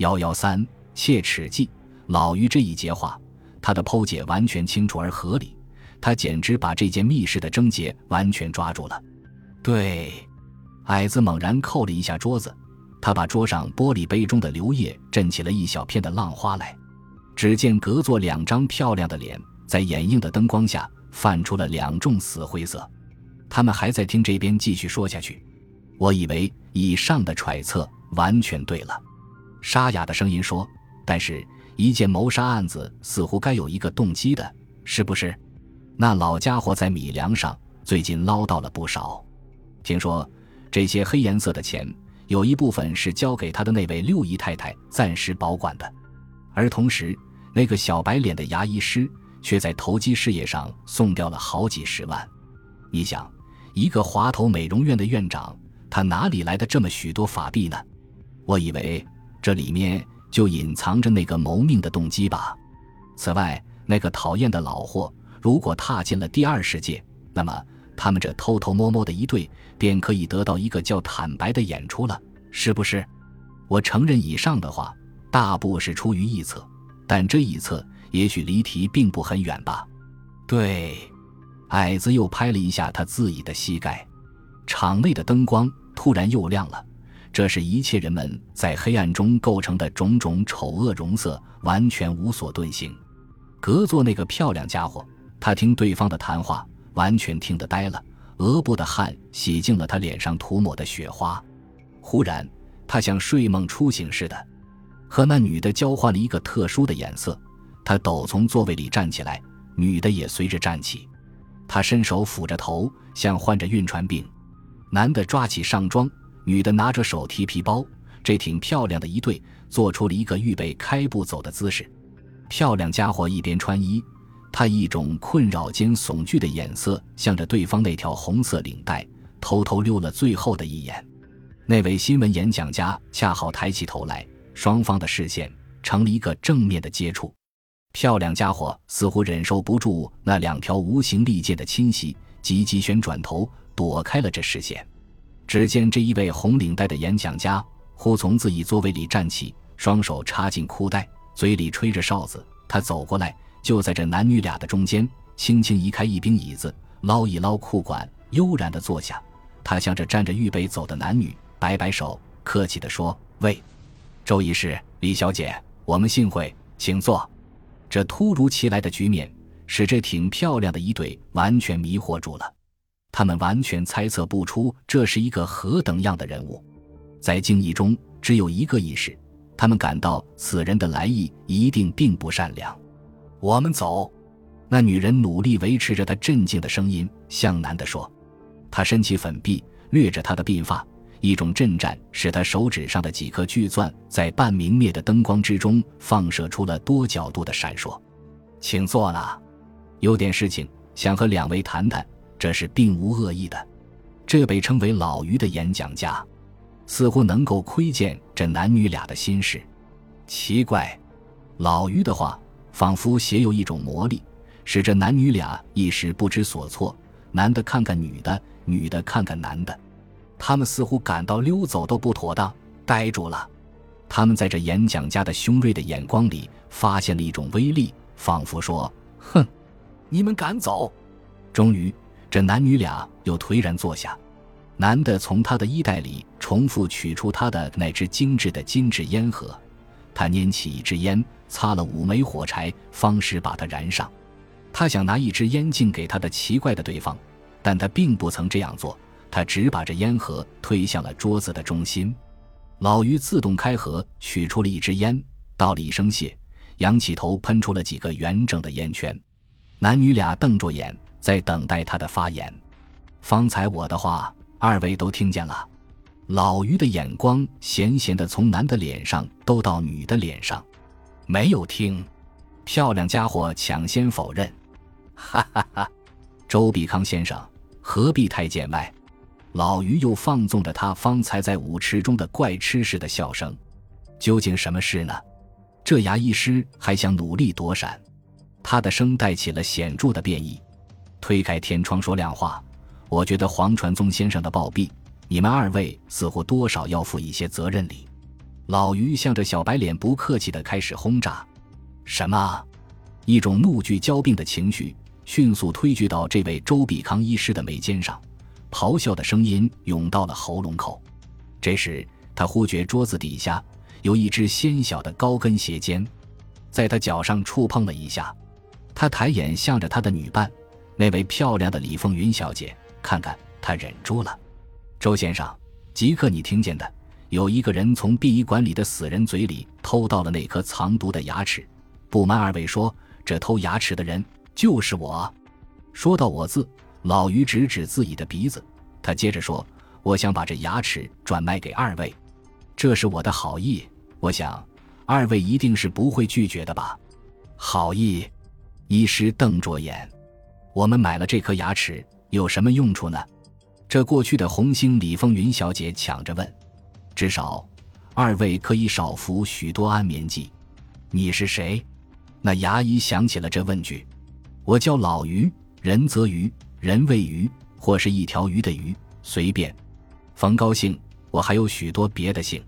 幺幺三切齿记，老于这一节话，他的剖解完全清楚而合理，他简直把这件密室的症结完全抓住了。对，矮子猛然扣了一下桌子，他把桌上玻璃杯中的流液震起了一小片的浪花来。只见隔座两张漂亮的脸，在掩映的灯光下泛出了两重死灰色。他们还在听这边继续说下去。我以为以上的揣测完全对了。沙哑的声音说：“但是，一件谋杀案子似乎该有一个动机的，是不是？那老家伙在米粮上最近捞到了不少。听说这些黑颜色的钱，有一部分是交给他的那位六姨太太暂时保管的，而同时，那个小白脸的牙医师却在投机事业上送掉了好几十万。你想？”一个滑头美容院的院长，他哪里来的这么许多法币呢？我以为这里面就隐藏着那个谋命的动机吧。此外，那个讨厌的老货，如果踏进了第二世界，那么他们这偷偷摸摸的一对，便可以得到一个叫坦白的演出了，是不是？我承认以上的话大部是出于臆测，但这一侧也许离题并不很远吧。对。矮子又拍了一下他自己的膝盖，场内的灯光突然又亮了。这是一切人们在黑暗中构成的种种丑恶容色，完全无所遁形。隔座那个漂亮家伙，他听对方的谈话，完全听得呆了，额部的汗洗净了他脸上涂抹的雪花。忽然，他像睡梦初醒似的，和那女的交换了一个特殊的眼色。他陡从座位里站起来，女的也随着站起。他伸手抚着头，像患着晕船病。男的抓起上装，女的拿着手提皮包。这挺漂亮的一对，做出了一个预备开步走的姿势。漂亮家伙一边穿衣，他一种困扰兼悚惧的眼色向着对方那条红色领带，偷偷溜了最后的一眼。那位新闻演讲家恰好抬起头来，双方的视线成了一个正面的接触。漂亮家伙似乎忍受不住那两条无形利剑的侵袭，急急旋转头躲开了这视线。只见这一位红领带的演讲家忽从自己座位里站起，双手插进裤袋，嘴里吹着哨子。他走过来，就在这男女俩的中间，轻轻移开一柄椅子，捞一捞裤管，悠然地坐下。他向着站着预备走的男女摆摆手，客气地说：“喂，周医师，李小姐，我们幸会，请坐。”这突如其来的局面使这挺漂亮的一对完全迷惑住了，他们完全猜测不出这是一个何等样的人物，在惊异中只有一个意识，他们感到此人的来意一定并不善良。我们走。那女人努力维持着她镇静的声音，向男的说：“她伸起粉臂，掠着他的鬓发。”一种震颤使他手指上的几颗巨钻在半明灭的灯光之中放射出了多角度的闪烁。请坐了，有点事情想和两位谈谈，这是并无恶意的。这被称为老于的演讲家，似乎能够窥见这男女俩的心事。奇怪，老于的话仿佛携有一种魔力，使这男女俩一时不知所措。男的看看女的，女的看看男的。他们似乎感到溜走都不妥当，呆住了。他们在这演讲家的凶锐的眼光里发现了一种威力，仿佛说：“哼，你们敢走？”终于，这男女俩又颓然坐下。男的从他的衣袋里重复取出他的那只精致的金质烟盒，他拈起一支烟，擦了五枚火柴，方使把它燃上。他想拿一支烟敬给他的奇怪的对方，但他并不曾这样做。他只把这烟盒推向了桌子的中心，老于自动开盒，取出了一支烟，道了一声谢，仰起头喷出了几个圆整的烟圈。男女俩瞪着眼，在等待他的发言。方才我的话，二位都听见了。老于的眼光闲闲地从男的脸上兜到女的脸上，没有听。漂亮家伙抢先否认：“哈哈哈，周必康先生，何必太见外？”老于又放纵着他方才在舞池中的怪痴似的笑声，究竟什么事呢？这牙医师还想努力躲闪，他的声带起了显著的变异。推开天窗说亮话：“我觉得黄传宗先生的暴毙，你们二位似乎多少要负一些责任里。”老于向着小白脸不客气的开始轰炸。什么？一种怒惧骄病的情绪迅速推举到这位周必康医师的眉间上，咆哮的声音涌到了喉咙口。这时，他忽觉桌子底下有一只纤小的高跟鞋尖，在他脚上触碰了一下。他抬眼向着他的女伴，那位漂亮的李凤云小姐，看看她忍住了。周先生，即刻你听见的，有一个人从殡仪馆里的死人嘴里偷到了那颗藏毒的牙齿。不瞒二位说，这偷牙齿的人就是我。说到我字，老于指指自己的鼻子，他接着说：“我想把这牙齿转卖给二位，这是我的好意。我想，二位一定是不会拒绝的吧？”好意。医师瞪着眼：“我们买了这颗牙齿有什么用处呢？”这过去的红星李凤云小姐抢着问：“至少，二位可以少服许多安眠剂。”你是谁？那牙医想起了这问句：“我叫老于，人则鱼，人谓鱼，或是一条鱼的鱼，随便。冯高兴，我还有许多别的姓。”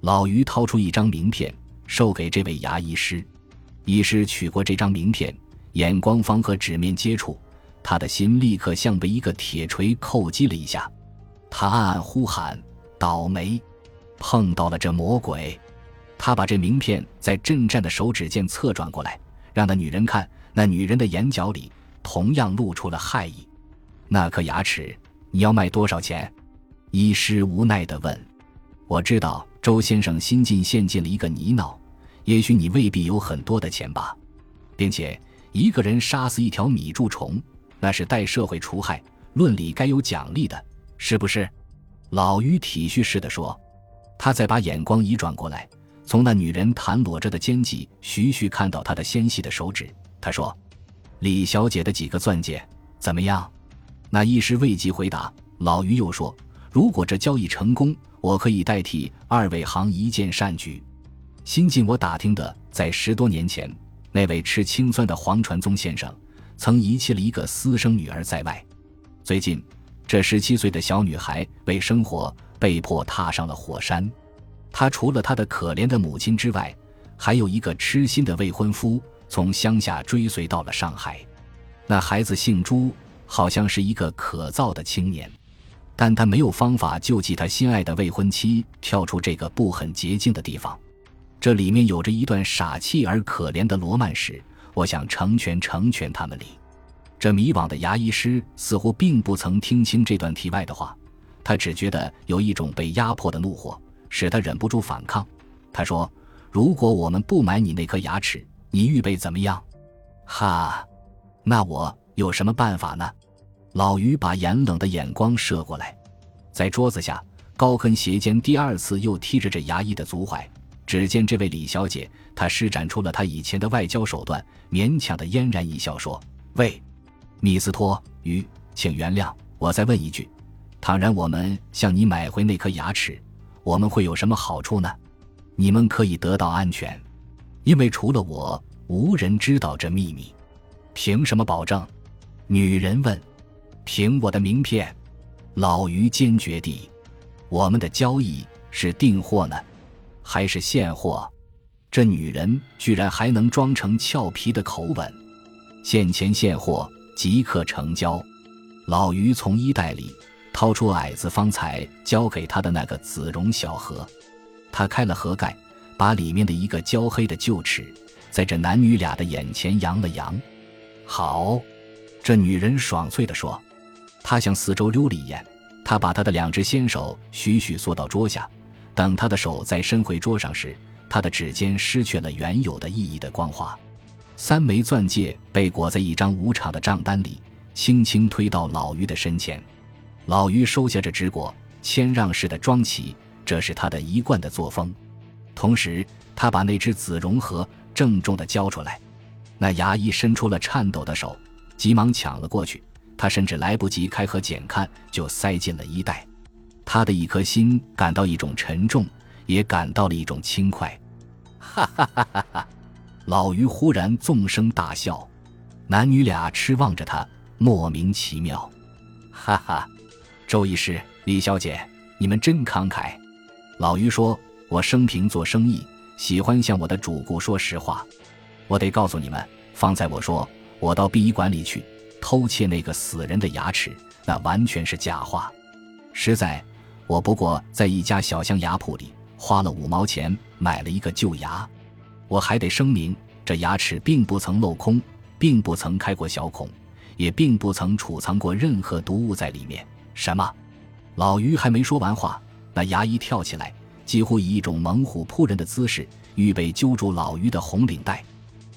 老于掏出一张名片，授给这位牙医师。医师取过这张名片。眼光方和纸面接触，他的心立刻像被一个铁锤叩击了一下。他暗暗呼喊：“倒霉，碰到了这魔鬼！”他把这名片在震颤的手指间侧转过来，让那女人看。那女人的眼角里同样露出了害意。那颗牙齿你要卖多少钱？医师无奈地问。我知道周先生新近陷进了一个泥淖，也许你未必有很多的钱吧，并且。一个人杀死一条米蛀虫，那是代社会除害，论理该有奖励的，是不是？老于体恤似的说。他再把眼光移转过来，从那女人袒裸着的肩际徐徐看到她的纤细的手指。他说：“李小姐的几个钻戒怎么样？”那一时未及回答，老于又说：“如果这交易成功，我可以代替二位行一件善举。新近我打听的，在十多年前。”那位吃青酸的黄传宗先生，曾遗弃了一个私生女儿在外。最近，这十七岁的小女孩为生活被迫踏上了火山。她除了她的可怜的母亲之外，还有一个痴心的未婚夫，从乡下追随到了上海。那孩子姓朱，好像是一个可造的青年，但他没有方法救济他心爱的未婚妻跳出这个不很洁净的地方。这里面有着一段傻气而可怜的罗曼史，我想成全成全他们哩。这迷惘的牙医师似乎并不曾听清这段题外的话，他只觉得有一种被压迫的怒火，使他忍不住反抗。他说：“如果我们不买你那颗牙齿，你预备怎么样？”哈，那我有什么办法呢？老于把严冷的眼光射过来，在桌子下高跟鞋尖第二次又踢着这牙医的足踝。只见这位李小姐，她施展出了她以前的外交手段，勉强的嫣然一笑，说：“喂，米斯托鱼，请原谅，我再问一句，倘然我们向你买回那颗牙齿，我们会有什么好处呢？你们可以得到安全，因为除了我，无人知道这秘密。凭什么保证？”女人问。“凭我的名片。”老于坚决地。“我们的交易是订货呢。”还是现货，这女人居然还能装成俏皮的口吻。现钱现货，即刻成交。老于从衣袋里掏出矮子方才交给他的那个紫绒小盒，他开了盒盖，把里面的一个焦黑的臼齿在这男女俩的眼前扬了扬。好，这女人爽脆地说。她向四周溜了一眼，她把她的两只纤手徐徐缩到桌下。等他的手再伸回桌上时，他的指尖失去了原有的意义的光滑。三枚钻戒被裹在一张无常的账单里，轻轻推到老于的身前。老于收下这纸果，谦让式的装起，这是他的一贯的作风。同时，他把那只紫绒盒郑重地交出来。那牙医伸出了颤抖的手，急忙抢了过去。他甚至来不及开盒检看，就塞进了衣袋。他的一颗心感到一种沉重，也感到了一种轻快。哈哈哈哈哈！老于忽然纵声大笑，男女俩痴望着他，莫名其妙。哈哈，周医师、李小姐，你们真慷慨。老于说：“我生平做生意，喜欢向我的主顾说实话。我得告诉你们，方才我说我到殡仪馆里去偷窃那个死人的牙齿，那完全是假话。实在，我不过在一家小乡牙铺里花了五毛钱买了一个旧牙。我还得声明，这牙齿并不曾镂空，并不曾开过小孔，也并不曾储藏过任何毒物在里面。什么？老于还没说完话，那牙医跳起来，几乎以一种猛虎扑人的姿势，预备揪住老于的红领带。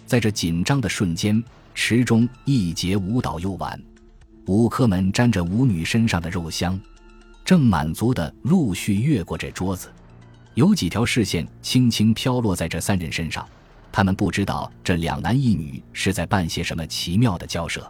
在这紧张的瞬间，池中一节舞蹈又完，舞客们沾着舞女身上的肉香，正满足地陆续越过这桌子。有几条视线轻轻飘落在这三人身上，他们不知道这两男一女是在办些什么奇妙的交涉。